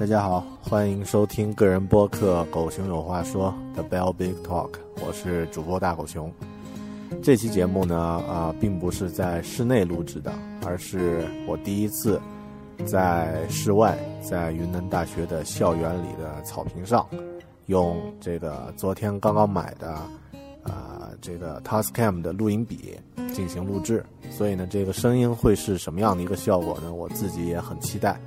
大家好，欢迎收听个人播客《狗熊有话说》的 Bell Big Talk，我是主播大狗熊。这期节目呢，啊、并不是在室内录制的，而是我第一次在室外，在云南大学的校园里的草坪上，用这个昨天刚刚买的啊、这个 Tascam 的录音笔进行录制，所以呢，这个声音会是什么样的一个效果呢？我自己也很期待。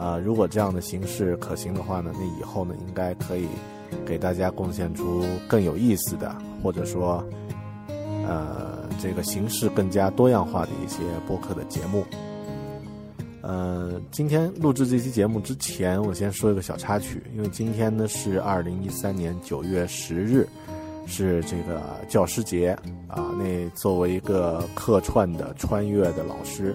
啊、如果这样的形式可行的话呢，那以后呢，应该可以给大家贡献出更有意思的，或者说，呃，这个形式更加多样化的一些播客的节目。呃，今天录制这期节目之前，我先说一个小插曲，因为今天呢是二零一三年九月十日，是这个教师节啊。那作为一个客串的穿越的老师，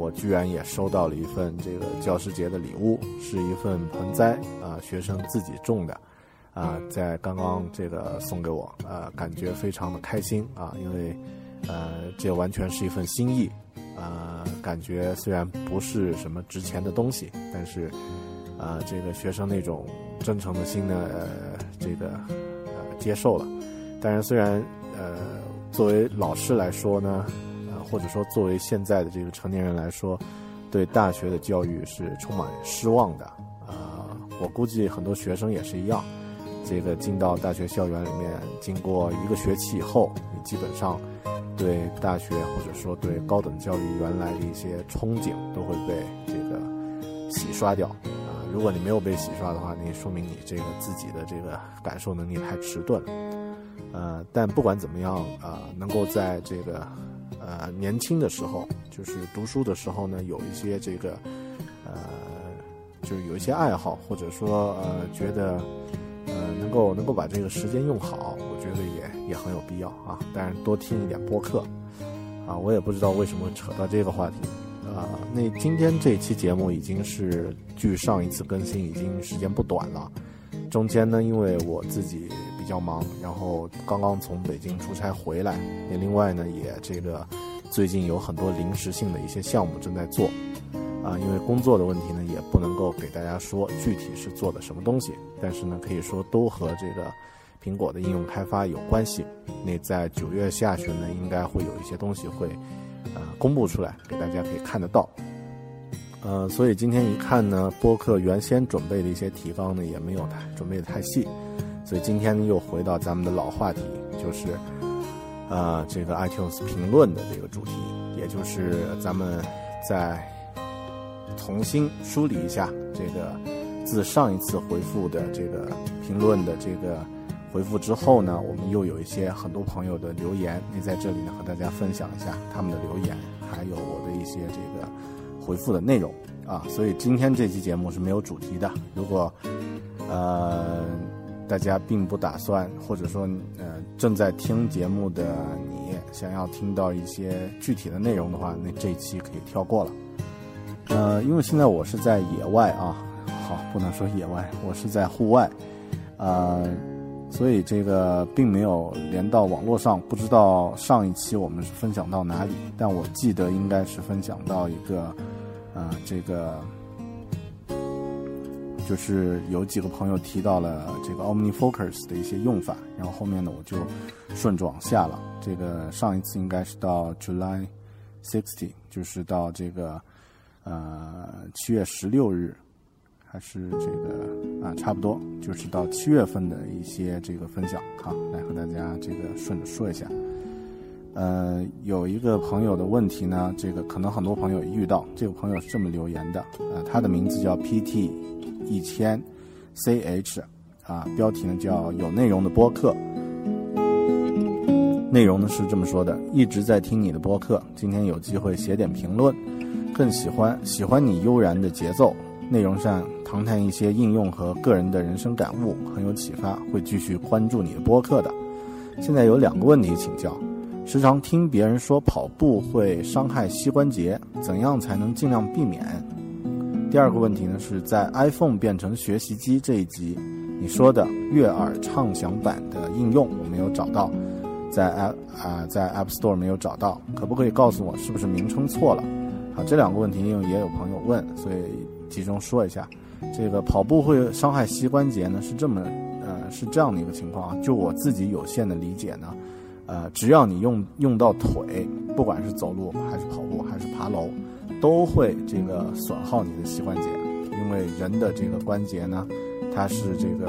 我居然也收到了一份这个教师节的礼物，是一份盆栽啊，学生自己种的，啊，在刚刚这个送给我，啊，感觉非常的开心啊，因为呃，这完全是一份心意，啊，感觉虽然不是什么值钱的东西，但是啊，这个学生那种真诚的心呢，这个呃接受了，当然虽然呃，作为老师来说呢。或者说作为现在的这个成年人来说，对大学的教育是充满失望的。啊、我估计很多学生也是一样。这个进到大学校园里面，经过一个学期以后，你基本上对大学或者说对高等教育原来的一些憧憬都会被这个洗刷掉。啊、如果你没有被洗刷的话，那说明你这个自己的这个感受能力太迟钝了。呃，但不管怎么样，啊、能够在这个呃年轻的时候，就是读书的时候呢，有一些这个呃，就是有一些爱好，或者说呃觉得呃能够能够把这个时间用好，我觉得也也很有必要啊。当然多听一点播客啊，我也不知道为什么扯到这个话题。啊，那今天这期节目已经是距上一次更新已经时间不短了，中间呢，因为我自己比较忙，然后刚刚从北京出差回来，也另外呢，也这个最近有很多临时性的一些项目正在做，啊，因为工作的问题呢，也不能够给大家说具体是做的什么东西，但是呢，可以说都和这个苹果的应用开发有关系。那在九月下旬呢，应该会有一些东西会呃公布出来，给大家可以看得到。呃，所以今天一看呢，播客原先准备的一些提纲呢，也没有太准备的太细，所以今天又回到咱们的老话题，就是呃这个 iTunes 评论的这个主题，也就是咱们再重新梳理一下这个自上一次回复的这个评论的这个回复之后呢，我们又有一些很多朋友的留言，那在这里呢和大家分享一下他们的留言，还有我的一些这个回复的内容啊。所以今天这期节目是没有主题的。如果呃大家并不打算，或者说呃正在听节目的你想要听到一些具体的内容的话，那这一期可以跳过了。呃，因为现在我是在野外啊，好，不能说野外，我是在户外，呃，所以这个并没有连到网络上，不知道上一期我们是分享到哪里，但我记得应该是分享到一个，呃，这个就是有几个朋友提到了这个 OmniFocus 的一些用法，然后后面呢我就顺着往下了。这个上一次应该是到 July sixty，就是到这个。呃，七月十六日，还是这个啊，差不多就是到七月份的一些这个分享，好，来和大家这个顺着说一下。呃，有一个朋友的问题呢，这个可能很多朋友遇到，这个朋友是这么留言的，啊，他的名字叫 PT 一千 CH，啊，标题呢叫有内容的播客，内容呢是这么说的，一直在听你的播客，今天有机会写点评论。更喜欢喜欢你悠然的节奏，内容上谈谈一些应用和个人的人生感悟，很有启发，会继续关注你的播客的。现在有两个问题请教：时常听别人说跑步会伤害膝关节，怎样才能尽量避免？第二个问题呢，是在 iPhone 变成学习机这一集，你说的悦耳畅享版的应用我没有找到，在 App 啊在 App Store 没有找到，可不可以告诉我是不是名称错了？好，这两个问题因为也有朋友问，所以集中说一下。这个跑步会伤害膝关节呢，是这么呃是这样的一个情况啊。就我自己有限的理解呢，呃，只要你用用到腿，不管是走路还是跑步还是爬楼，都会这个损耗你的膝关节。因为人的这个关节呢，它是这个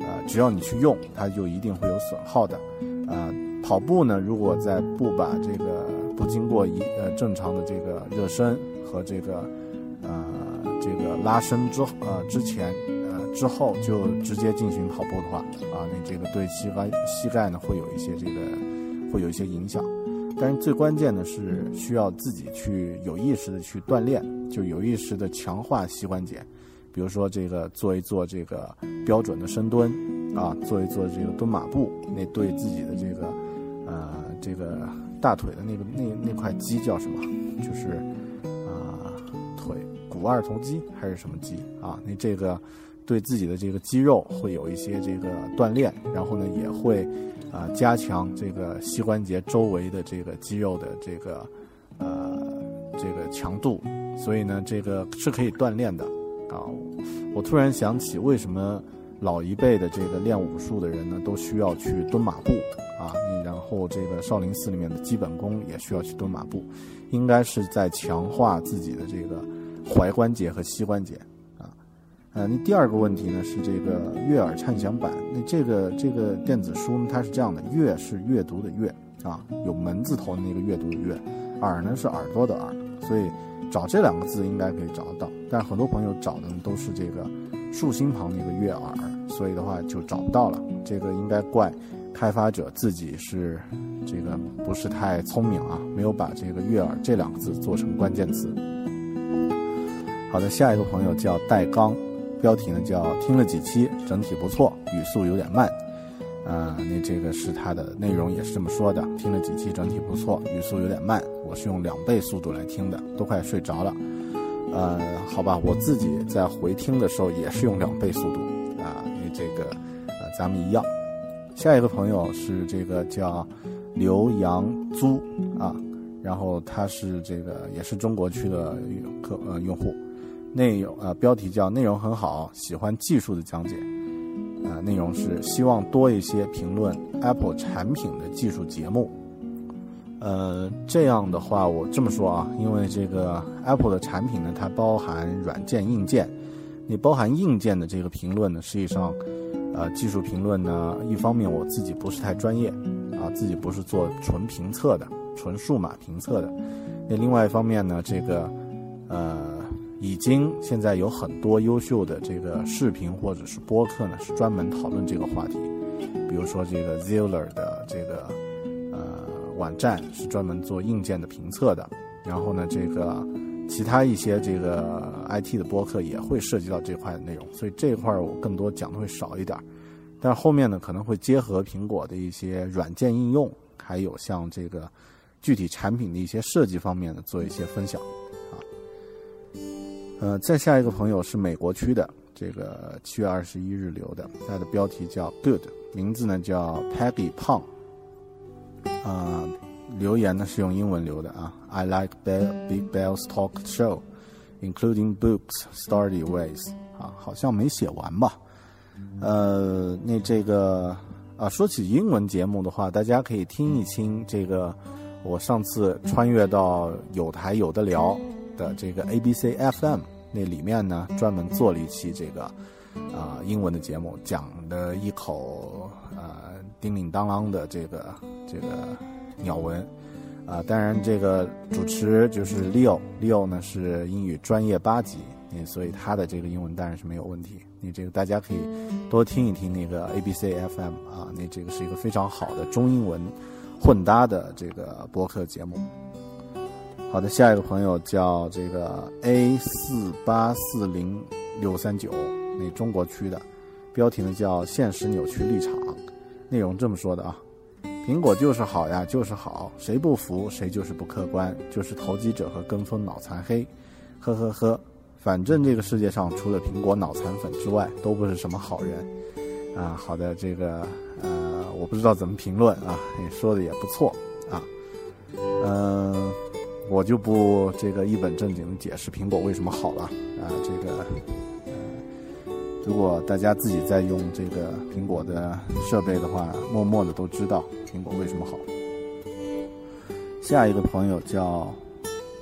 呃，只要你去用，它就一定会有损耗的。呃，跑步呢，如果在不把这个不经过一呃正常的这个热身和这个呃这个拉伸之呃之前呃之后就直接进行跑步的话啊，那这个对膝盖膝盖呢会有一些这个会有一些影响。但是最关键的是需要自己去有意识的去锻炼，就有意识的强化膝关节。比如说这个做一做这个标准的深蹲啊，做一做这个蹲马步，那对自己的这个呃这个。大腿的那个那那块肌叫什么？就是啊，腿股二头肌还是什么肌啊？那这个对自己的这个肌肉会有一些这个锻炼，然后呢也会啊加强这个膝关节周围的这个肌肉的这个呃这个强度，所以呢这个是可以锻炼的啊。我突然想起，为什么老一辈的这个练武术的人呢都需要去蹲马步？啊，然后这个少林寺里面的基本功也需要去蹲马步，应该是在强化自己的这个踝关节和膝关节。呃，那第二个问题呢是这个悦耳畅享版，那这个这个电子书呢它是这样的，悦是阅读的阅啊，有门字头的那个阅读的阅，耳呢是耳朵的耳，所以找这两个字应该可以找得到，但很多朋友找的都是这个竖心旁那个悦耳，所以的话就找不到了，这个应该怪。开发者自己是这个不是太聪明啊，没有把这个“悦耳”这两个字做成关键词。好的，下一个朋友叫戴刚，标题呢叫“听了几期，整体不错，语速有点慢”。啊，那这个是他的内容也是这么说的，听了几期，整体不错，语速有点慢。我是用两倍速度来听的，都快睡着了。呃，好吧，我自己在回听的时候也是用两倍速度啊，因为这个呃，咱们一样。下一个朋友是这个叫刘洋租啊，然后他是这个也是中国区的客呃用户，内容呃标题叫内容很好，喜欢技术的讲解，啊内容是希望多一些评论 Apple 产品的技术节目，呃这样的话我这么说啊，因为这个 Apple 的产品呢，它包含软件硬件，你包含硬件的这个评论呢，实际上。呃，技术评论呢，一方面我自己不是太专业，啊，自己不是做纯评测的、纯数码评测的。那另外一方面呢，这个呃，已经现在有很多优秀的这个视频或者是播客呢，是专门讨论这个话题。比如说这个 Ziller 的这个呃网站是专门做硬件的评测的，然后呢，这个。其他一些这个 IT 的播客也会涉及到这块的内容，所以这块我更多讲的会少一点，但后面呢可能会结合苹果的一些软件应用，还有像这个具体产品的一些设计方面的做一些分享。呃，再下一个朋友是美国区的，这个七月二十一日留的，他的标题叫 Good，名字呢叫 Peggy 胖，啊，留言呢是用英文留的啊，I like Big Bell's talk show, including books, study ways，啊，好像没写完吧？呃，那这个啊，说起英文节目的话，大家可以听一听这个我上次穿越到有台有的聊。的这个 A B C F M 那里面呢，专门做了一期这个啊英文的节目，讲的一口呃叮铃当啷的这个这个鸟文啊。当然，这个主持就是 Leo，Leo 呢是英语专业八级，所以他的这个英文当然是没有问题。你这个大家可以多听一听那个 A B C F M 啊，那这个是一个非常好的中英文混搭的这个播客节目。好的，下一个朋友叫这个 A 四八四零六三九，那中国区的，标题呢叫“现实扭曲立场”，内容这么说的啊：苹果就是好呀，就是好，谁不服谁就是不客观，就是投机者和跟风脑残黑，呵呵呵，反正这个世界上除了苹果脑残粉之外，都不是什么好人啊。好的，这个呃，我不知道怎么评论啊，你说的也不错啊，嗯。我就不这个一本正经的解释苹果为什么好了啊，这个，如果大家自己在用这个苹果的设备的话，默默的都知道苹果为什么好。下一个朋友叫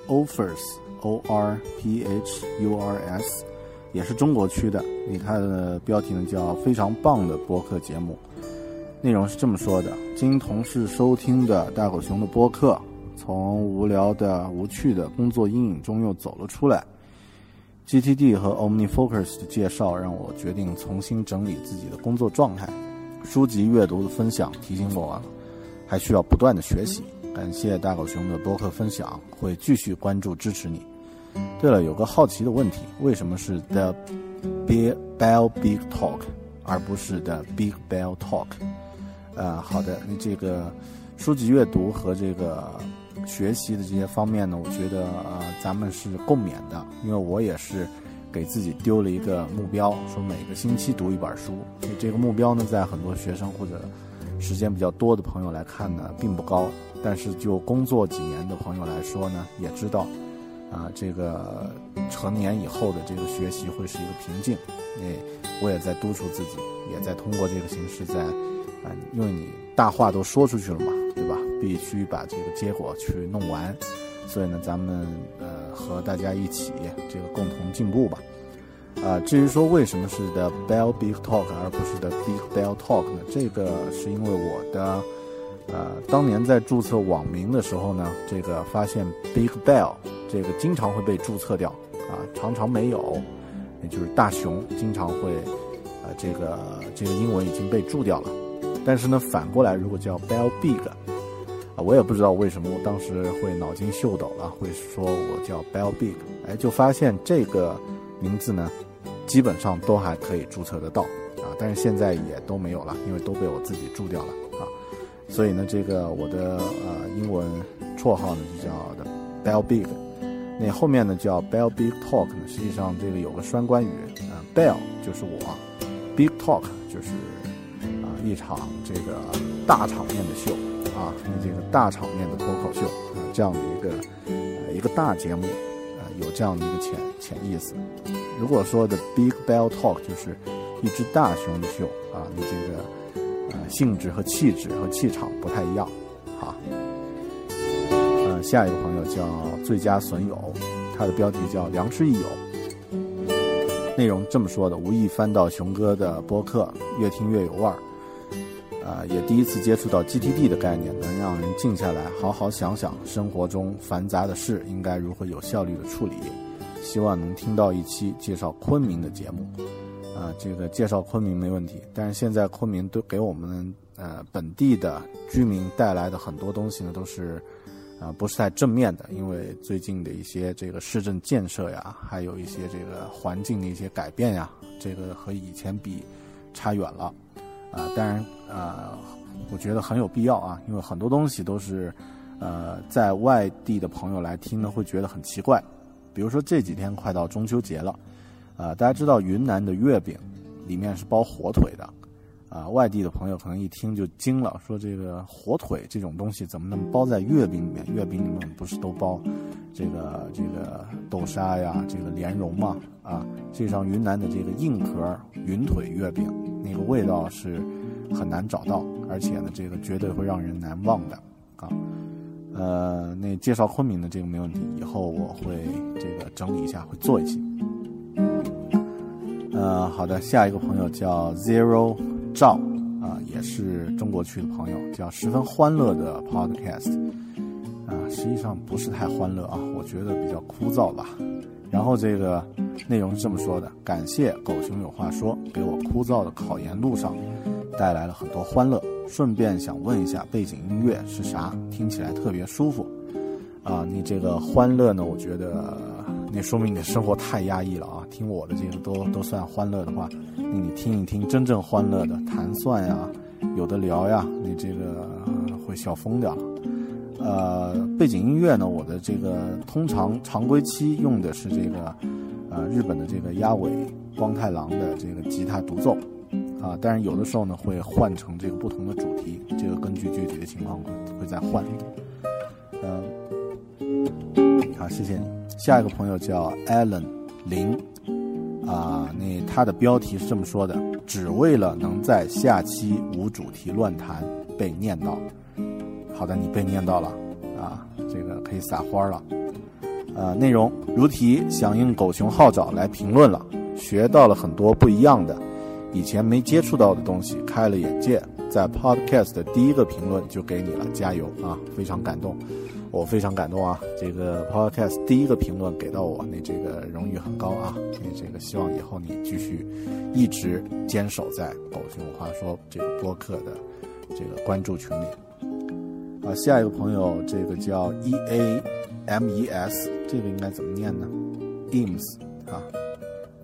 Offers O R P H U R S，也是中国区的，你看的标题呢叫非常棒的播客节目，内容是这么说的：经同事收听的大狗熊的播客。从无聊的、无趣的工作阴影中又走了出来。GTD 和 OmniFocus 的介绍让我决定重新整理自己的工作状态。书籍阅读的分享提醒我，还需要不断的学习。感谢大狗熊的播客分享，会继续关注支持你。对了，有个好奇的问题，为什么是 The Big Bell Big Talk 而不是 The Big Bell Talk？呃，好的，那这个书籍阅读和这个。学习的这些方面呢，我觉得呃，咱们是共勉的，因为我也是给自己丢了一个目标，说每个星期读一本书。这个目标呢，在很多学生或者时间比较多的朋友来看呢，并不高。但是就工作几年的朋友来说呢，也知道啊，这个成年以后的这个学习会是一个瓶颈。那我也在督促自己，也在通过这个形式在啊，因为你大话都说出去了嘛，必须把这个结果去弄完，所以呢，咱们呃和大家一起这个共同进步吧。啊，至于说为什么是 The Bell Big Talk 而不是 The Big Bell Talk 呢？这个是因为我的呃当年在注册网名的时候呢，这个发现 Big Bell 这个经常会被注册掉啊，常常没有，也就是大熊经常会呃这个这个英文已经被注掉了。但是呢，反过来如果叫 Bell Big。啊，我也不知道为什么我当时会脑筋秀逗了，会说我叫 Bell Big，哎，就发现这个名字呢，基本上都还可以注册得到啊，但是现在也都没有了，因为都被我自己注掉了啊，所以呢，这个我的呃英文绰号呢就叫的 Bell Big，那后面呢叫 Bell Big Talk 呢，实际上这个有个双关语，啊，Bell 就是我，Big Talk 就是啊一场这个大场面的秀。啊，你这个大场面的脱口秀啊，这样的一个呃一个大节目啊，有这样的一个潜潜意思。如果说的 Big Bell Talk 就是一只大熊的秀啊，你这个呃性质和气质和气场不太一样。好，呃，下一个朋友叫最佳损友，他的标题叫良师益友，内容这么说的：无意翻到熊哥的播客，越听越有味儿。啊，也第一次接触到 GTD 的概念，能让人静下来，好好想想生活中繁杂的事应该如何有效率的处理。希望能听到一期介绍昆明的节目。啊，这个介绍昆明没问题，但是现在昆明都给我们呃本地的居民带来的很多东西呢，都是啊不是太正面的，因为最近的一些这个市政建设呀，还有一些这个环境的一些改变呀，这个和以前比差远了。啊，当然，啊，我觉得很有必要啊，因为很多东西都是，呃，在外地的朋友来听呢，会觉得很奇怪，比如说这几天快到中秋节了，啊，大家知道云南的月饼里面是包火腿的，啊，外地的朋友可能一听就惊了，说这个火腿这种东西怎么能包在月饼里面？月饼里面不是都包这个这个豆沙呀，这个莲蓉吗？啊，实际上云南的这个硬壳云腿月饼那个味道是很难找到，而且呢，这个绝对会让人难忘的啊。呃，那介绍昆明的这个没问题，以后我会这个整理一下，会做一期。呃，好的，下一个朋友叫 Zero 赵啊，也是中国区的朋友，叫十分欢乐的 Podcast 啊，实际上不是太欢乐啊，我觉得比较枯燥吧。然后这个内容是这么说的：感谢狗熊有话说，给我枯燥的考研路上带来了很多欢乐。顺便想问一下，背景音乐是啥？听起来特别舒服啊！你这个欢乐呢？我觉得那说明你的生活太压抑了啊！听我的这个都都算欢乐的话，那你听一听真正欢乐的，弹算呀，有的聊呀，你这个会笑疯掉。呃，背景音乐呢，我的这个通常常规期用的是这个呃日本的这个鸭尾光太郎的这个吉他独奏。啊，但是有的时候呢，会换成这个不同的主题，这个根据具体的情况会会再换。嗯，好，谢谢你。下一个朋友叫 Allen 林，啊，那他的标题是这么说的：只为了能在下期无主题乱谈被念到。好的，你被念到了，啊，这个可以撒花了。呃，内容如题响应狗熊号召来评论了，学到了很多不一样的。以前没接触到的东西，开了眼界。在 Podcast 的第一个评论就给你了，加油啊！非常感动，我非常感动啊！这个 Podcast 第一个评论给到我，那这个荣誉很高啊！那这个希望以后你继续一直坚守在狗熊话说这个播客的这个关注群里。啊，下一个朋友，这个叫 E A M E S，这个应该怎么念呢？Eames 啊。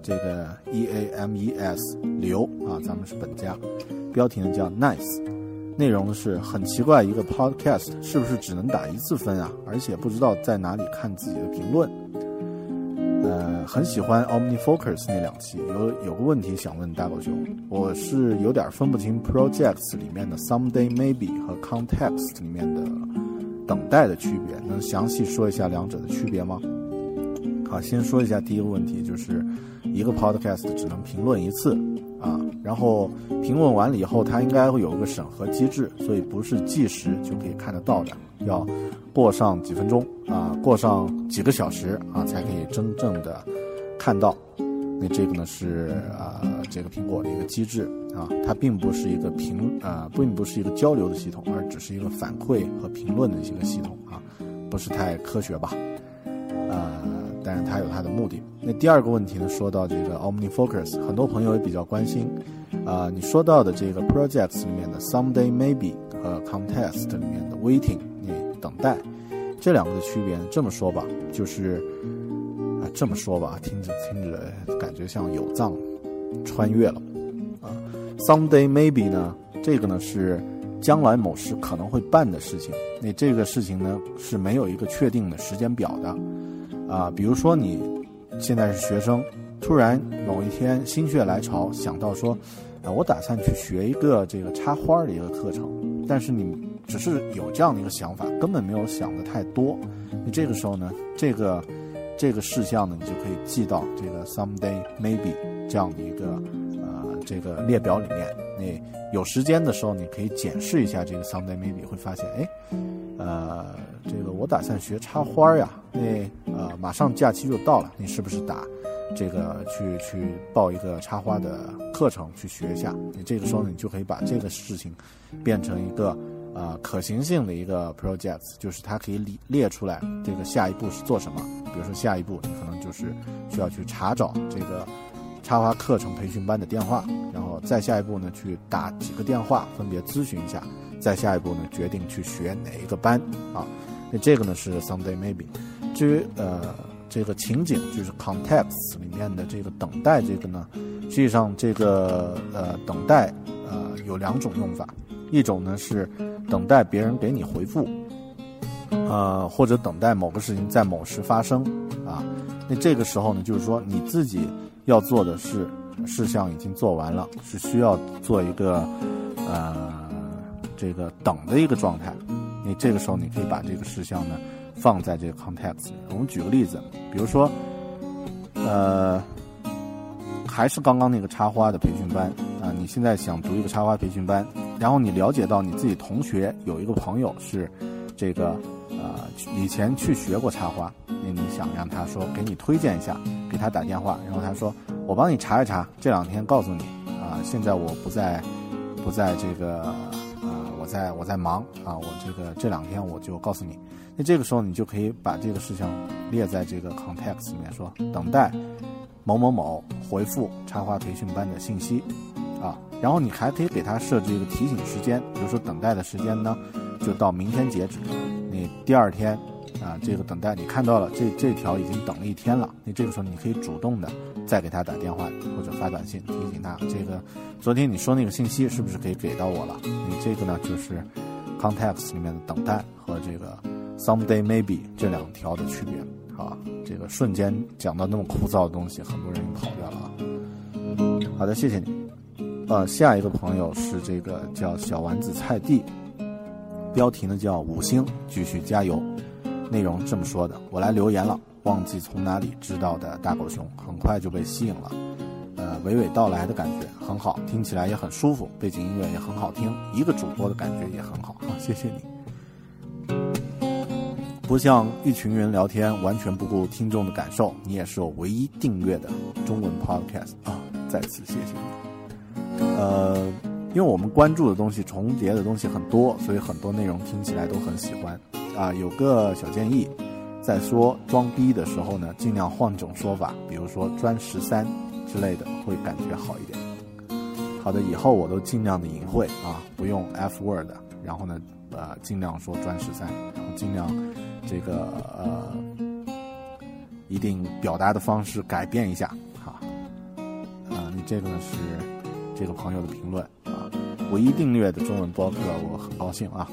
这个 E A M E S 刘啊，咱们是本家。标题呢叫 Nice，内容是很奇怪，一个 Podcast 是不是只能打一次分啊？而且不知道在哪里看自己的评论。呃，很喜欢 OmniFocus 那两期，有有个问题想问大狗熊，我是有点分不清 Projects 里面的 Someday Maybe 和 Context 里面的等待的区别，能详细说一下两者的区别吗？好，先说一下第一个问题，就是一个 podcast 只能评论一次啊，然后评论完了以后，它应该会有一个审核机制，所以不是即时就可以看得到的，要过上几分钟啊，过上几个小时啊，才可以真正的看到。那这个呢是啊，这个苹果的一个机制啊，它并不是一个评啊，并不是一个交流的系统，而只是一个反馈和评论的一个系统啊，不是太科学吧？但是它有它的目的。那第二个问题呢？说到这个 OmniFocus，很多朋友也比较关心。啊，你说到的这个 Projects 里面的 Someday Maybe 和 Contest 里面的 Waiting，你等待，这两个的区别，这么说吧，就是啊，这么说吧，听着听着感觉像有藏穿越了。啊，Someday Maybe 呢，这个呢是将来某时可能会办的事情。那这个事情呢是没有一个确定的时间表的。啊，比如说你现在是学生，突然某一天心血来潮想到说，啊，我打算去学一个这个插花的一个课程，但是你只是有这样的一个想法，根本没有想的太多。你这个时候呢，这个这个事项呢，你就可以记到这个 someday maybe 这样的一个呃这个列表里面。你有时间的时候，你可以检视一下这个 someday maybe，会发现，哎，呃，这个我打算学插花呀，那呃马上假期就到了，你是不是打这个去去报一个插花的课程去学一下？你这个时候你就可以把这个事情变成一个呃可行性的一个 project，就是它可以列列出来这个下一步是做什么。比如说下一步你可能就是需要去查找这个。插花课程培训班的电话，然后再下一步呢，去打几个电话，分别咨询一下。再下一步呢，决定去学哪一个班啊？那这个呢是 someday maybe。至于呃这个情景，就是 context 里面的这个等待这个呢，实际上这个呃等待呃有两种用法，一种呢是等待别人给你回复呃，或者等待某个事情在某时发生啊。那这个时候呢，就是说你自己要做的是事项已经做完了，是需要做一个呃这个等的一个状态。你这个时候你可以把这个事项呢放在这个 context。我们举个例子，比如说呃。还是刚刚那个插花的培训班啊！你现在想读一个插花培训班，然后你了解到你自己同学有一个朋友是这个呃以前去学过插花，那你想让他说给你推荐一下，给他打电话，然后他说我帮你查一查，这两天告诉你啊，现在我不在不在这个啊，我在我在忙啊，我这个这两天我就告诉你。那这个时候你就可以把这个事项列在这个 context 里面说等待。某某某回复插花培训班的信息，啊，然后你还可以给他设置一个提醒时间，比如说等待的时间呢，就到明天截止。你第二天，啊，这个等待你看到了这这条已经等了一天了，你这个时候你可以主动的再给他打电话或者发短信提醒他，这个昨天你说那个信息是不是可以给到我了？你这个呢就是 context 里面的等待和这个 someday maybe 这两条的区别。啊，这个瞬间讲到那么枯燥的东西，很多人跑掉了啊。好的，谢谢你。呃，下一个朋友是这个叫小丸子菜地，标题呢叫五星，继续加油。内容这么说的，我来留言了，忘记从哪里知道的大狗熊，很快就被吸引了。呃，娓娓道来的感觉很好，听起来也很舒服，背景音乐也很好听，一个主播的感觉也很好。啊，谢谢你。不像一群人聊天，完全不顾听众的感受。你也是我唯一订阅的中文 podcast 啊！再次谢谢你。呃，因为我们关注的东西重叠的东西很多，所以很多内容听起来都很喜欢啊。有个小建议，在说装逼的时候呢，尽量换种说法，比如说专十三之类的，会感觉好一点。好的，以后我都尽量的隐晦啊，不用 F word，然后呢，呃，尽量说专十三，然后尽量。这个呃，一定表达的方式改变一下，哈，啊，你这个呢是这个朋友的评论啊，唯一订阅的中文播客，我很高兴啊，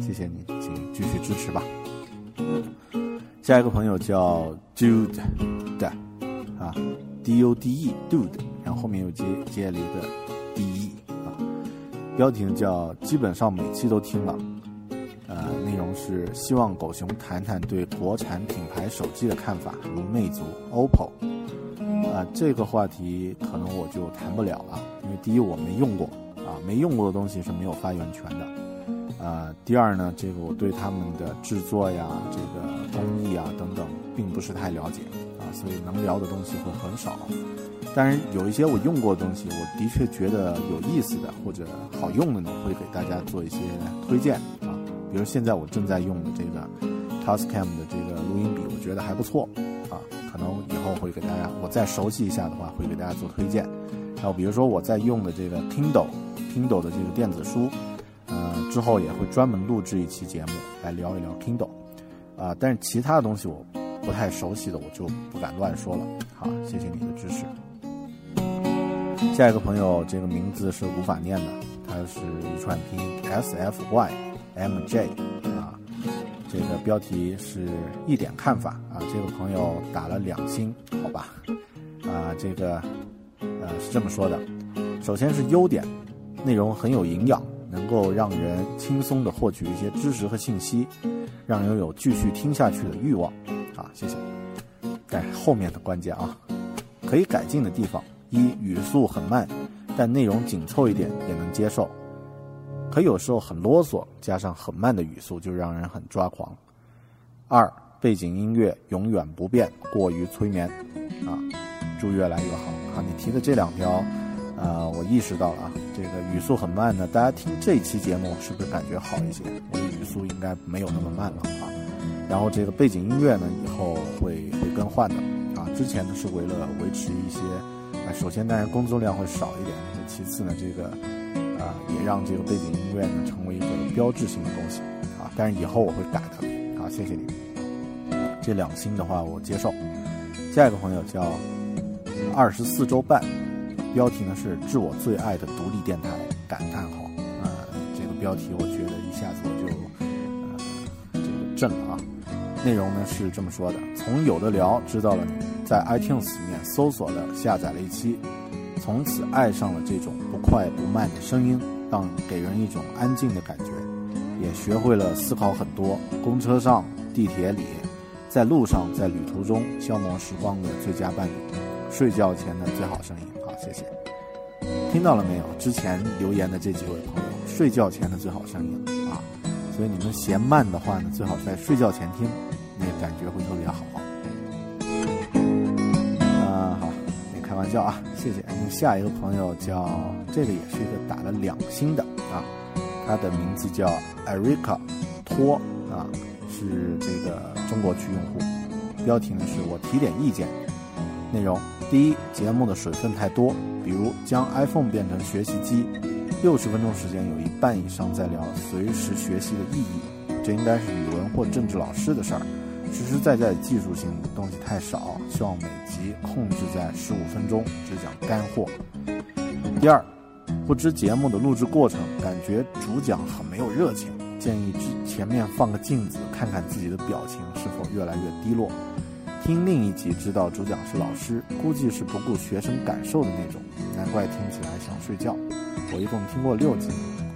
谢谢你，请继续支持吧。下一个朋友叫 Dude 的啊，D U D E Dude，然后后面又接接了一个 D E 啊，标题叫基本上每期都听了。呃，内容是希望狗熊谈谈对国产品牌手机的看法，如魅族、OPPO。啊，这个话题可能我就谈不了了，因为第一我没用过，啊，没用过的东西是没有发言权的。啊，第二呢，这个我对他们的制作呀、这个工艺啊等等，并不是太了解，啊，所以能聊的东西会很少。但是有一些我用过的东西，我的确觉得有意思的或者好用的呢，会给大家做一些推荐啊。比如现在我正在用的这个 Tascam 的这个录音笔，我觉得还不错啊，可能以后会给大家，我再熟悉一下的话，会给大家做推荐。还有比如说我在用的这个 Kindle，Kindle 的这个电子书，呃，之后也会专门录制一期节目来聊一聊 Kindle，啊，但是其他的东西我不太熟悉的，我就不敢乱说了。好，谢谢你的支持。下一个朋友，这个名字是无法念的，他是一串拼音 S F Y。M J 啊，这个标题是一点看法啊，这个朋友打了两星，好吧，啊，这个呃是这么说的，首先是优点，内容很有营养，能够让人轻松的获取一些知识和信息，让人有继续听下去的欲望，啊，谢谢。但后面的关键啊，可以改进的地方，一语速很慢，但内容紧凑一点也能接受。可有时候很啰嗦，加上很慢的语速，就让人很抓狂。二，背景音乐永远不变，过于催眠。啊，祝越来越好。啊，你提的这两条，呃，我意识到了啊，这个语速很慢呢，大家听这期节目是不是感觉好一些？我的语速应该没有那么慢了啊。然后这个背景音乐呢，以后会会更换的。啊，之前呢是为了维持一些，啊，首先当然工作量会少一点，其次呢这个。啊，也让这个背景音乐呢成为一个标志性的东西啊！但是以后我会改的啊，谢谢你。这两星的话我接受。下一个朋友叫二十四周半，标题呢是致我最爱的独立电台感叹号呃！这个标题我觉得一下子我就呃这个震了啊！内容呢是这么说的：从有的聊知道了，在 iTunes 里面搜索了下载了一期，从此爱上了这种不快不慢的声音，让给人一种安静的感觉，也学会了思考很多。公车上、地铁里，在路上，在旅途中消磨时光的最佳伴侣，睡觉前的最好声音。谢谢。听到了没有？之前留言的这几位朋友，睡觉前的最好声音啊！所以你们嫌慢的话呢，最好在睡觉前听，那感觉会特别好。啊，好，没开玩笑啊，谢谢。下一个朋友叫这个也是一个打了两星的啊，他的名字叫 Erica 托啊，是这个中国区用户。标题呢是我提点意见，内容第一，节目的水分太多。比如将 iPhone 变成学习机，六十分钟时间有一半以上在聊随时学习的意义，这应该是语文或政治老师的事儿。实实在在技术性的东西太少，希望每集控制在十五分钟，只讲干货。第二，不知节目的录制过程，感觉主讲很没有热情，建议前面放个镜子，看看自己的表情是否越来越低落。听另一集知道主讲是老师，估计是不顾学生感受的那种，难怪听起来想睡觉。我一共听过六集，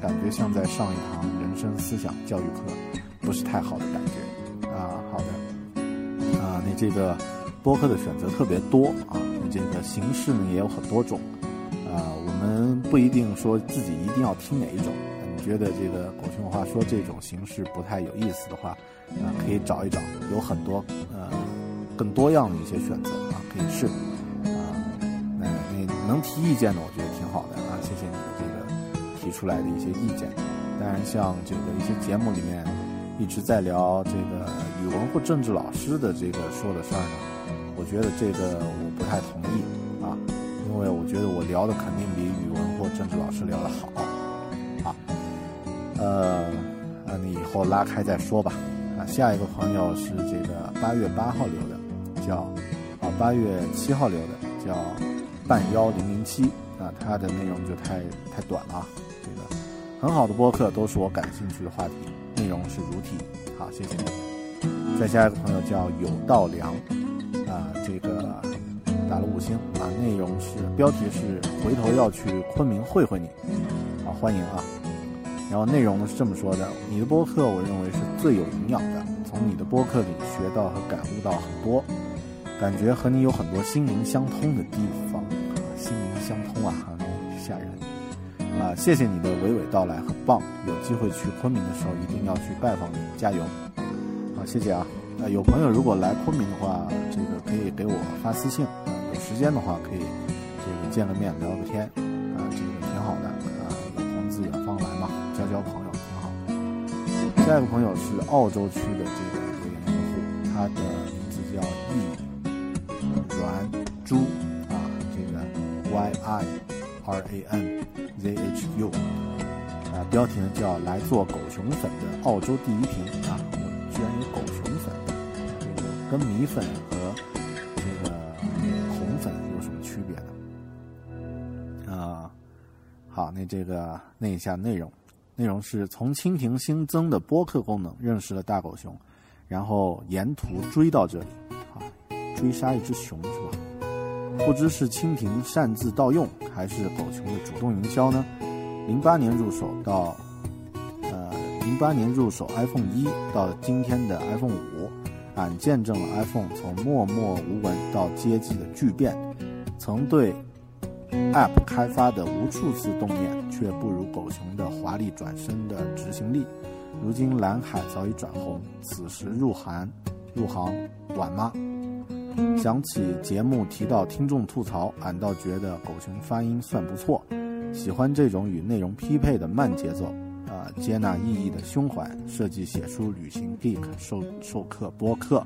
感觉像在上一堂人生思想教育课，不是太好的感觉。啊，好的。啊，那这个播客的选择特别多啊，那这个形式呢也有很多种。啊，我们不一定说自己一定要听哪一种。你觉得这个狗熊话说这种形式不太有意思的话，啊，可以找一找，有很多呃。更多样的一些选择啊，可以试啊。那那能提意见的，我觉得挺好的啊。谢谢你的这个提出来的一些意见。当然，像这个一些节目里面一直在聊这个语文或政治老师的这个说的事儿呢，我觉得这个我不太同意啊，因为我觉得我聊的肯定比语文或政治老师聊的好啊。呃，那你以后拉开再说吧。啊，下一个朋友是这个八月八号留的。叫啊，八月七号留的叫半幺零零七啊，它的内容就太太短了啊，这个很好的播客都是我感兴趣的话题，内容是如题。好，谢谢你。再下一个朋友叫有道良啊，这个打了五星啊，内容是标题是回头要去昆明会会你，啊，欢迎啊。然后内容是这么说的：你的播客我认为是最有营养的，从你的播客里学到和感悟到很多。感觉和你有很多心灵相通的地方，啊心灵相通啊，吓人啊！谢谢你的娓娓道来，很棒。有机会去昆明的时候，一定要去拜访你，加油！好，谢谢啊。啊，有朋友如果来昆明的话，这个可以给我发私信啊。有时间的话，可以这个见个面聊个天啊，这个挺好的啊。有朋自远方来嘛，交交朋友挺好。下一个朋友是澳洲区的这个留言用户，他的猪啊，这个 Y I R A N Z H U 啊，标题呢叫“来做狗熊粉的澳洲第一瓶”啊，我居然有狗熊粉，这个跟米粉和这个红粉有什么区别呢？啊，好，那这个念一下内容，内容是从蜻蜓新增的播客功能认识了大狗熊，然后沿途追到这里。啊追杀一只熊？不知是蜻蜓擅自盗用，还是狗熊的主动营销呢？零八年入手到，呃，零八年入手 iPhone 一到今天的 iPhone 五，俺见证了 iPhone 从默默无闻到接机的巨变。曾对 App 开发的无数次动念，却不如狗熊的华丽转身的执行力。如今蓝海早已转红，此时入行入行晚吗？想起节目提到听众吐槽，俺倒觉得狗熊发音算不错，喜欢这种与内容匹配的慢节奏，啊，接纳意义的胸怀，设计写书旅行 geek 授授课播客，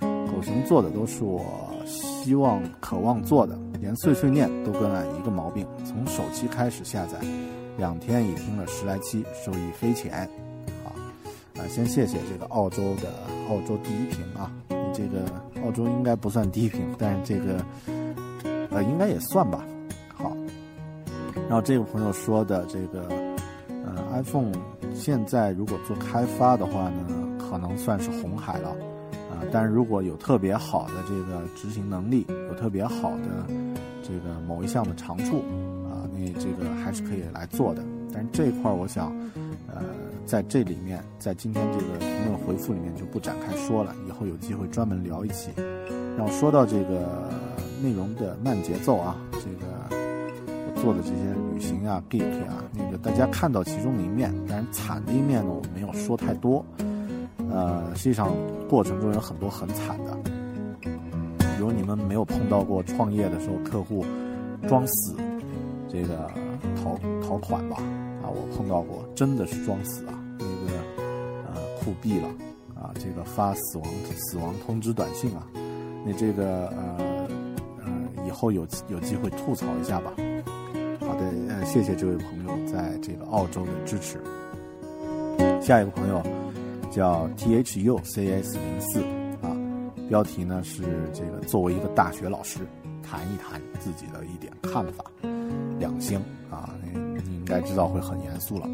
狗熊做的都是我希望渴望做的，连碎碎念都跟俺一个毛病，从首期开始下载，两天已听了十来期，收益匪浅，好，啊，先谢谢这个澳洲的澳洲第一瓶啊。你这个澳洲应该不算低频，但是这个呃应该也算吧。好，然后这个朋友说的这个呃 iPhone 现在如果做开发的话呢，可能算是红海了，啊，但是如果有特别好的这个执行能力，有特别好的这个某一项的长处，啊，那这个还是可以来做的。但是这一块儿，我想，呃，在这里面，在今天这个评论回复里面就不展开说了，以后有机会专门聊一期。然后说到这个内容的慢节奏啊，这个我做的这些旅行啊、geek 啊，那个大家看到其中的一面，但是惨的一面呢，我没有说太多。呃，实际上过程中有很多很惨的，比如你们没有碰到过创业的时候客户装死，这个逃逃款吧？我碰到过，真的是装死啊，那个呃酷毙了啊，这个发死亡死亡通知短信啊，那这个呃呃以后有有机会吐槽一下吧。好的，呃，谢谢这位朋友在这个澳洲的支持。下一个朋友。叫 T H U C S 零四啊，标题呢是这个作为一个大学老师谈一谈自己的一点看法，两星啊，你应该知道会很严肃了。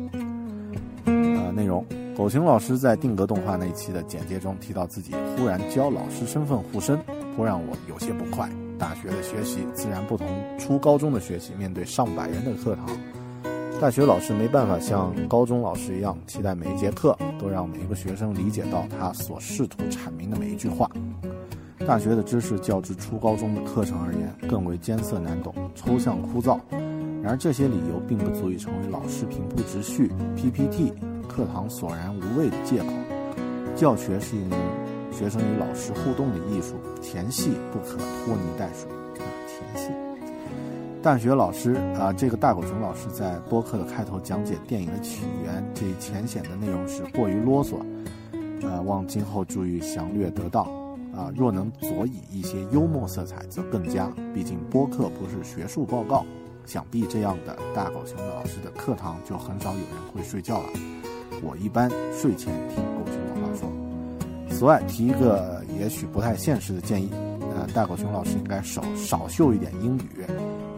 呃，内容，狗熊老师在定格动画那一期的简介中提到自己忽然教老师身份护身，颇让我有些不快。大学的学习自然不同初高中的学习，面对上百人的课堂。大学老师没办法像高中老师一样，期待每一节课都让每一个学生理解到他所试图阐明的每一句话。大学的知识较之初高中的课程而言，更为艰涩难懂、抽象枯燥。然而这些理由并不足以成为老师平铺直叙、PPT、课堂索然无味的借口。教学是一门学生与老师互动的艺术，前戏不可拖泥带水啊，前戏。大学老师啊，这个大狗熊老师在播客的开头讲解电影的起源，这一浅显的内容是过于啰嗦，呃，望今后注意详略得当啊。若能佐以一些幽默色彩，则更佳。毕竟播客不是学术报告，想必这样的大狗熊老师的课堂就很少有人会睡觉了。我一般睡前听狗熊的话说。此外，提一个也许不太现实的建议，呃，大狗熊老师应该少少秀一点英语。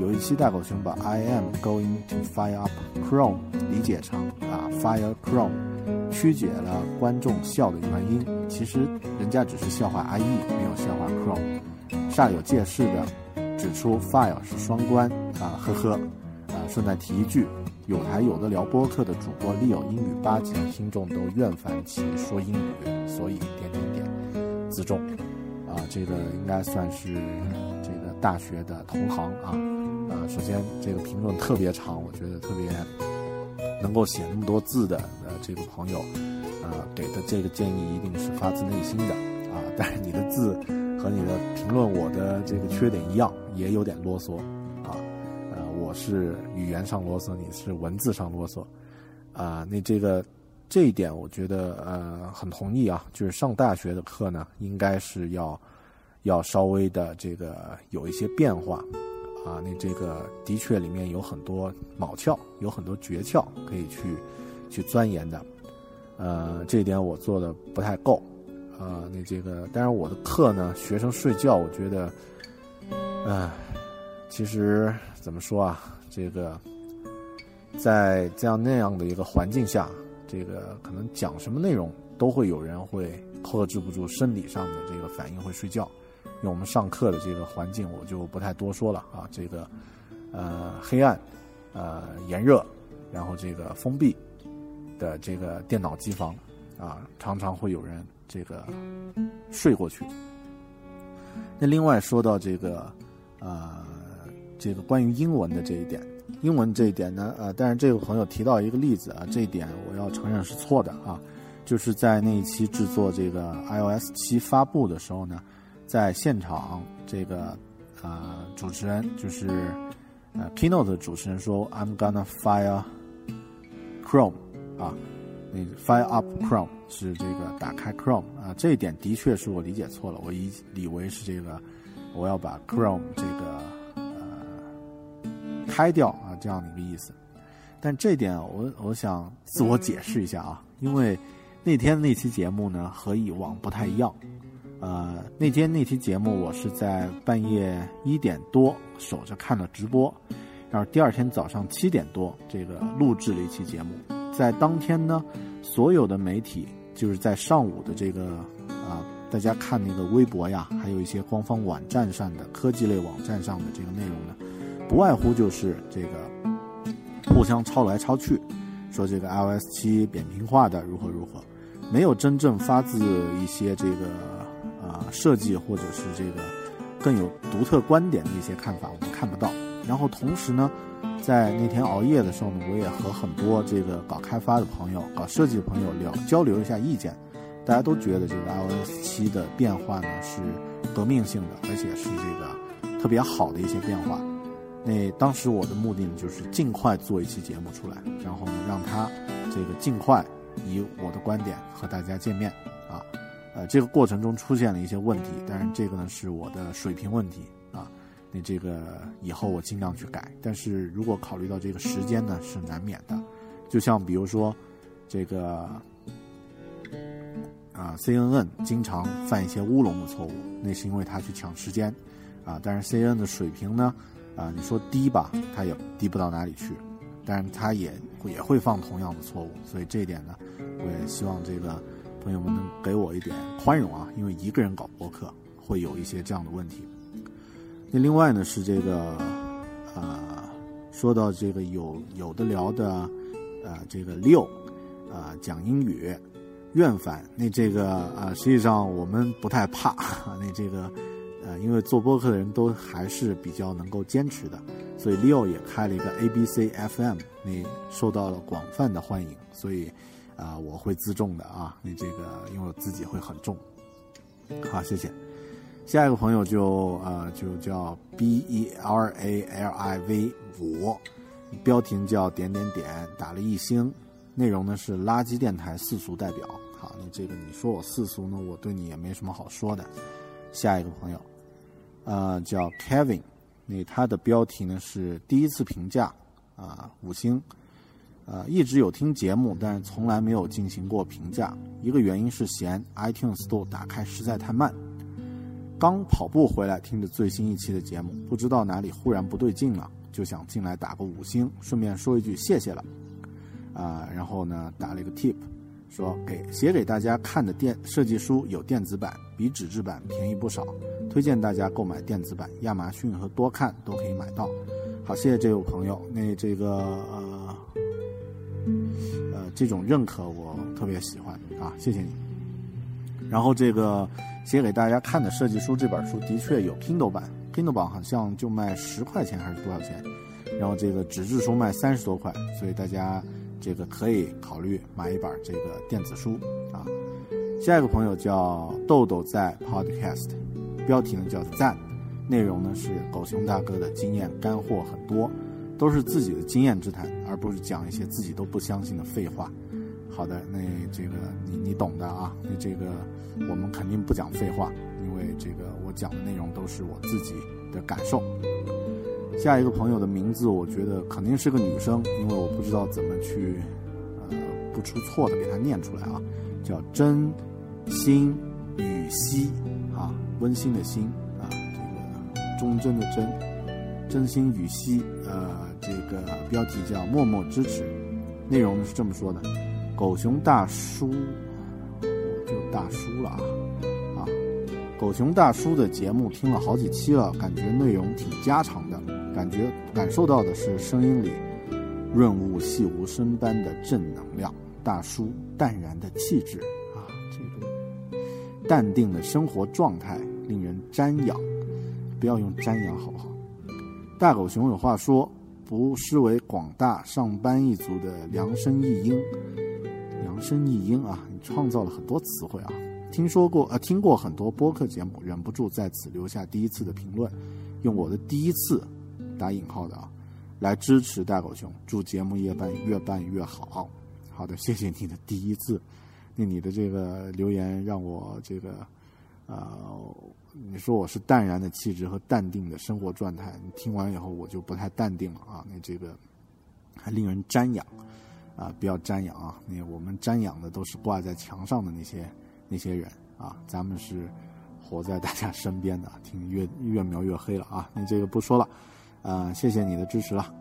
有一期大狗熊把 I am going to fire up Chrome 理解成啊 fire Chrome，曲解了观众笑的原因。其实人家只是笑话 IE，没有笑话 Chrome。煞有介事的指出 fire 是双关啊，呵呵。啊，顺带提一句，有台有的聊播客的主播立有英语八级，听众都厌烦其说英语，所以点点点自重。啊，这个应该算是这个大学的同行啊。呃，首先这个评论特别长，我觉得特别能够写那么多字的呃这个朋友，啊给的这个建议一定是发自内心的啊。但是你的字和你的评论，我的这个缺点一样，也有点啰嗦啊。呃，我是语言上啰嗦，你是文字上啰嗦啊。那这个这一点，我觉得呃很同意啊。就是上大学的课呢，应该是要要稍微的这个有一些变化。啊，那这个的确里面有很多卯窍，有很多诀窍可以去去钻研的。呃，这一点我做的不太够。啊，那这个，当然我的课呢，学生睡觉，我觉得，唉，其实怎么说啊，这个在这样那样的一个环境下，这个可能讲什么内容都会有人会克制不住生理上的这个反应，会睡觉。因为我们上课的这个环境，我就不太多说了啊。这个，呃，黑暗，呃，炎热，然后这个封闭的这个电脑机房啊，常常会有人这个睡过去。那另外说到这个，呃，这个关于英文的这一点，英文这一点呢，呃，但是这个朋友提到一个例子啊，这一点我要承认是错的啊，就是在那一期制作这个 iOS 七发布的时候呢。在现场，这个呃，主持人就是呃，keynote 的主持人说：“I'm gonna fire Chrome 啊，那 fire up Chrome 是这个打开 Chrome 啊，这一点的确是我理解错了，我以以为是这个我要把 Chrome 这个呃开掉啊这样的一个意思。但这点我我想自我解释一下啊，因为那天那期节目呢和以往不太一样。”呃，那天那期节目，我是在半夜一点多守着看了直播，然后第二天早上七点多这个录制了一期节目。在当天呢，所有的媒体就是在上午的这个，大家看那个微博呀，还有一些官方网站上的科技类网站上的这个内容呢，不外乎就是这个互相抄来抄去，说这个 iOS 七扁平化的如何如何，没有真正发自一些这个啊设计或者是这个更有独特观点的一些看法，我们看不到。然后同时呢。在那天熬夜的时候呢，我也和很多这个搞开发的朋友、搞设计的朋友聊交流一下意见，大家都觉得这个 iOS 七的变化呢是革命性的，而且是这个特别好的一些变化。那当时我的目的呢，就是尽快做一期节目出来，然后呢让他这个尽快以我的观点和大家见面啊。呃，这个过程中出现了一些问题，当然这个呢是我的水平问题啊。那这个以后我尽量去改，但是如果考虑到这个时间呢，是难免的。就像比如说，这个啊，CNN 经常犯一些乌龙的错误，那是因为他去抢时间啊。但是 CNN 的水平呢，啊，你说低吧，他也低不到哪里去，但是他也也会犯同样的错误。所以这一点呢，我也希望这个朋友们能给我一点宽容啊，因为一个人搞博客会有一些这样的问题。那另外呢是这个，呃，说到这个有有的聊的，呃，这个六，啊，讲英语，怨反。那这个啊，实际上我们不太怕。那这个，呃，因为做播客的人都还是比较能够坚持的，所以 Leo 也开了一个 ABC FM，那受到了广泛的欢迎。所以，啊，我会自重的啊。那这个，因为我自己会很重。好，谢谢。下一个朋友就呃就叫 B E R A L I V 五，标题叫点点点，打了一星，内容呢是垃圾电台世俗代表。好，那这个你说我世俗呢，我对你也没什么好说的。下一个朋友，呃叫 Kevin，那他的标题呢是第一次评价啊五星，呃一直有听节目，但是从来没有进行过评价，一个原因是嫌 iTunes Store 打开实在太慢。刚跑步回来，听着最新一期的节目，不知道哪里忽然不对劲了，就想进来打个五星，顺便说一句谢谢了。啊，然后呢，打了一个 tip，说给写给大家看的电设计书有电子版，比纸质版便宜不少，推荐大家购买电子版，亚马逊和多看都可以买到。好，谢谢这位朋友，那这个呃呃这种认可我特别喜欢啊，谢谢你。然后这个。写给大家看的设计书这本书的确有 Kindle 版，Kindle 版好像就卖十块钱还是多少钱？然后这个纸质书卖三十多块，所以大家这个可以考虑买一本这个电子书啊。下一个朋友叫豆豆在 Podcast，标题呢叫赞，内容呢是狗熊大哥的经验干货很多，都是自己的经验之谈，而不是讲一些自己都不相信的废话。好的，那这个你你懂的啊，那这个。我们肯定不讲废话，因为这个我讲的内容都是我自己的感受。下一个朋友的名字，我觉得肯定是个女生，因为我不知道怎么去，呃，不出错的给她念出来啊，叫真心雨熙啊，温馨的心啊，这个忠贞的贞，真心雨熙，呃，这个标题叫默默支持，内容是这么说的：狗熊大叔。我就大叔了啊啊！狗熊大叔的节目听了好几期了，感觉内容挺家常，感觉感受到的是声音里润物细无声般的正能量，大叔淡然的气质啊，这种淡定的生活状态令人瞻仰。不要用瞻仰好不好？大狗熊有话说，不失为广大上班一族的量身一音。量身一音啊，你创造了很多词汇啊！听说过呃，听过很多播客节目，忍不住在此留下第一次的评论，用我的第一次打引号的啊，来支持大狗熊，祝节目越办越办越好。好的，谢谢你的第一次。那你的这个留言让我这个呃，你说我是淡然的气质和淡定的生活状态，你听完以后我就不太淡定了啊！那这个还令人瞻仰。啊，不要瞻仰啊！那我们瞻仰的都是挂在墙上的那些那些人啊，咱们是活在大家身边的。听越越描越黑了啊！那这个不说了，啊，谢谢你的支持了。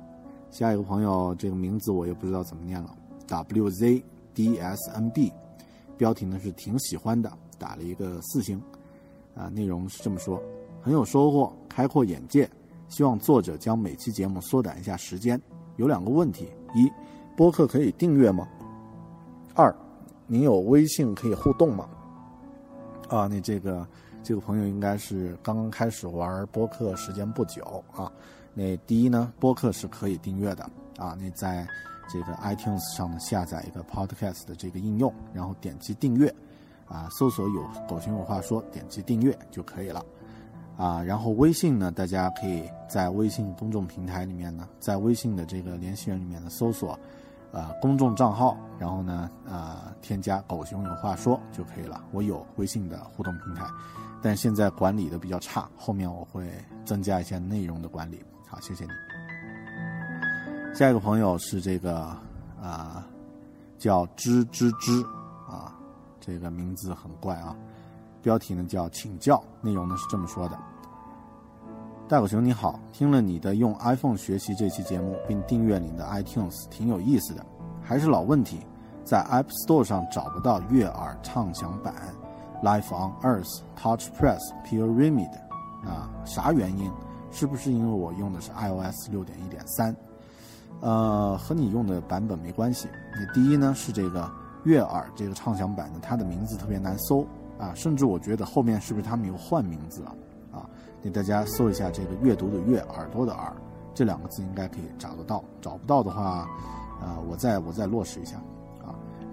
下一个朋友，这个名字我也不知道怎么念了，WZDSNB，标题呢是挺喜欢的，打了一个四星。啊，内容是这么说：很有收获，开阔眼界。希望作者将每期节目缩短一下时间。有两个问题：一，播客可以订阅吗？二，您有微信可以互动吗？啊，那这个这个朋友应该是刚刚开始玩播客时间不久啊。那第一呢，播客是可以订阅的啊。那在这个 iTunes 上呢下载一个 Podcast 的这个应用，然后点击订阅。啊，搜索有狗熊有话说，点击订阅就可以了。啊，然后微信呢，大家可以在微信公众平台里面呢，在微信的这个联系人里面呢搜索，呃，公众账号，然后呢，呃，添加狗熊有话说就可以了。我有微信的互动平台，但现在管理的比较差，后面我会增加一些内容的管理。好，谢谢你。下一个朋友是这个啊，叫吱吱吱啊。这个名字很怪啊，标题呢叫请教，内容呢是这么说的：大狗熊你好，听了你的用 iPhone 学习这期节目，并订阅你的 iTunes，挺有意思的。还是老问题，在 App Store 上找不到悦耳畅享版，Life on Earth、Touch Press、Pure Remedy 啊，啥原因？是不是因为我用的是 iOS 六点一点三？呃，和你用的版本没关系。那第一呢是这个。悦耳这个畅享版呢，它的名字特别难搜啊，甚至我觉得后面是不是他们有换名字了啊？给大家搜一下这个阅读的阅，耳朵的耳，这两个字应该可以找得到。找不到的话，呃，我再我再落实一下。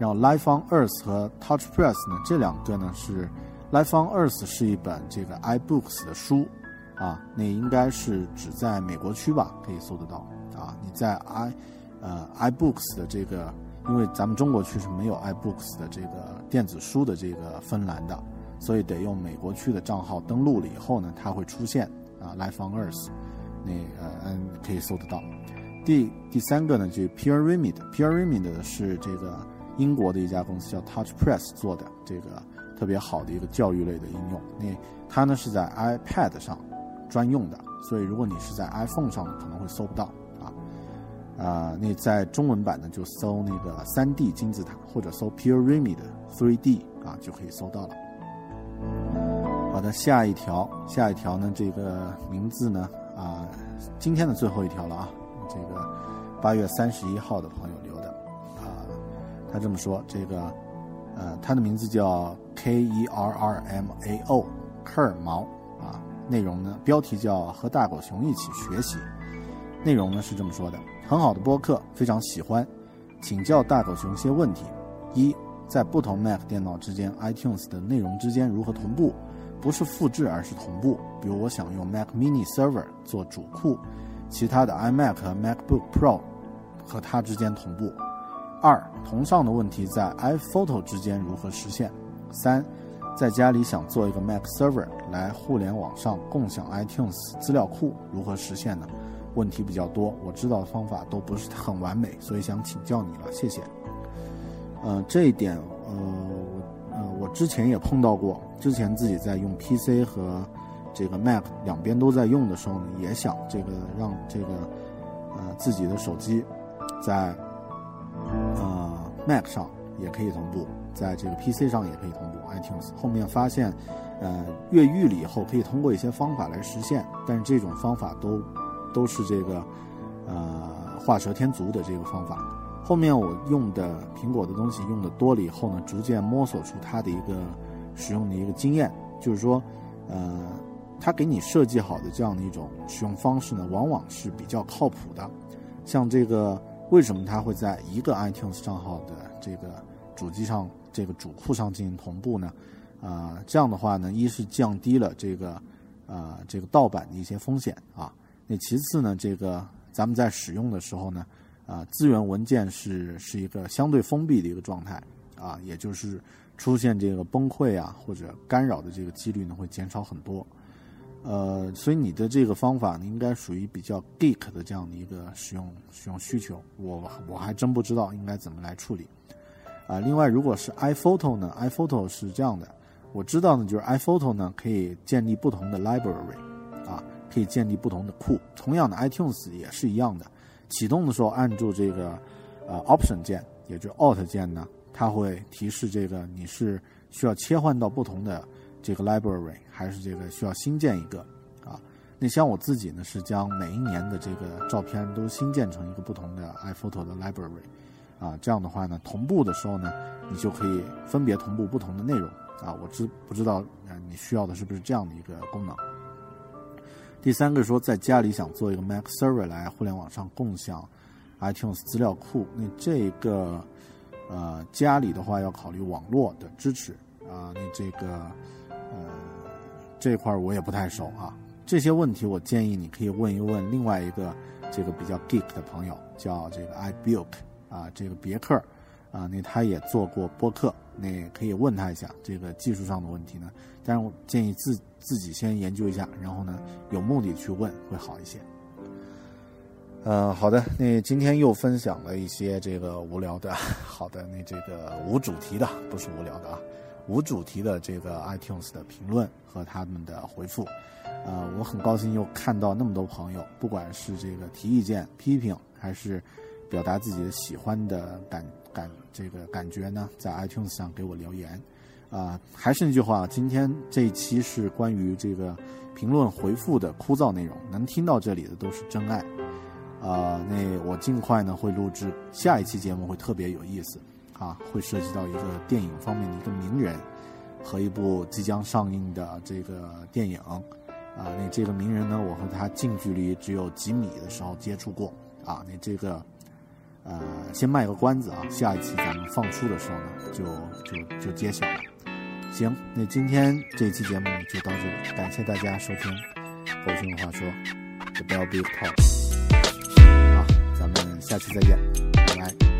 然后 Life on Earth 和 Touch Press 呢，这两个呢是 Life on Earth 是一本这个 iBooks 的书啊，那应该是只在美国区吧可以搜得到啊。你在 i 呃 iBooks 的这个。因为咱们中国区是没有 iBooks 的这个电子书的这个分栏的，所以得用美国区的账号登录了以后呢，它会出现啊，Life on Earth，那呃嗯可以搜得到。第第三个呢，就 Pyramid，Pyramid 是这个英国的一家公司叫 Touch Press 做的这个特别好的一个教育类的应用。那它呢是在 iPad 上专用的，所以如果你是在 iPhone 上可能会搜不到。啊，啊那在中文版呢，就搜那个三 D 金字塔，或者搜 Pure Remedy 3D 啊，就可以搜到了。好的，下一条，下一条呢，这个名字呢，啊，今天的最后一条了啊，这个八月三十一号的朋友，他这么说，这个呃，他的名字叫 K E R R M A O，科尔毛啊，内容呢，标题叫和大狗熊一起学习，内容呢是这么说的。很好的播客，非常喜欢。请教大狗熊些问题：一，在不同 Mac 电脑之间，iTunes 的内容之间如何同步？不是复制，而是同步。比如我想用 Mac Mini Server 做主库，其他的 iMac 和 MacBook Pro 和它之间同步。二，同上的问题在 iPhoto 之间如何实现？三，在家里想做一个 Mac Server 来互联网上共享 iTunes 资料库，如何实现呢？问题比较多，我知道的方法都不是很完美，所以想请教你了，谢谢。呃，这一点，呃，我呃，我之前也碰到过，之前自己在用 PC 和这个 Mac 两边都在用的时候呢，也想这个让这个呃自己的手机在呃 Mac 上也可以同步，在这个 PC 上也可以同步 iTunes，后面发现呃越狱了以后可以通过一些方法来实现，但是这种方法都。都是这个，呃，画蛇添足的这个方法。后面我用的苹果的东西用的多了以后呢，逐渐摸索出它的一个使用的一个经验，就是说，呃，它给你设计好的这样的一种使用方式呢，往往是比较靠谱的。像这个，为什么它会在一个 iTunes 账号的这个主机上、这个主库上进行同步呢？啊，这样的话呢，一是降低了这个，呃，这个盗版的一些风险啊。那其次呢，这个咱们在使用的时候呢，啊，资源文件是是一个相对封闭的一个状态，啊，也就是出现这个崩溃啊或者干扰的这个几率呢会减少很多，呃，所以你的这个方法呢应该属于比较 geek 的这样的一个使用使用需求，我我还真不知道应该怎么来处理，啊，另外如果是 iPhoto 呢，iPhoto 是这样的，我知道呢就是 iPhoto 呢可以建立不同的 library 啊。可以建立不同的库，同样的 iTunes 也是一样的。启动的时候按住这个呃 Option 键，也就是 Alt 键呢，它会提示这个你是需要切换到不同的这个 library，还是这个需要新建一个啊？那像我自己呢，是将每一年的这个照片都新建成一个不同的 iPhoto 的 library，啊，这样的话呢，同步的时候呢，你就可以分别同步不同的内容啊。我知不知道啊？你需要的是不是这样的一个功能？第三个说，在家里想做一个 Mac Server 来互联网上共享 iTunes 资料库，那这个呃家里的话要考虑网络的支持啊，那这个这块我也不太熟啊。这些问题我建议你可以问一问另外一个这个比较 geek 的朋友，叫这个 iBook 啊，这个别克啊，那他也做过播客，那可以问他一下这个技术上的问题呢。但是我建议自自己先研究一下，然后呢，有目的去问会好一些。呃，好的，那今天又分享了一些这个无聊的，好的，那这个无主题的，不是无聊的啊，无主题的这个 iTunes 的评论和他们的回复。呃，我很高兴又看到那么多朋友，不管是这个提意见、批评，还是表达自己的喜欢的感感这个感觉呢，在 iTunes 上给我留言。啊，还是那句话，今天这一期是关于这个评论回复的枯燥内容，能听到这里的都是真爱。啊，那我尽快呢会录制下一期节目，会特别有意思，啊，会涉及到一个电影方面的一个名人和一部即将上映的这个电影。啊，那这个名人呢，我和他近距离只有几米的时候接触过。啊，那这个呃，先卖个关子啊，下一期咱们放出的时候呢，就就就揭晓了。行，那今天这期节目就到这里，感谢大家收听《狗熊话说》The Bell Big Talk。好，咱们下期再见，拜拜。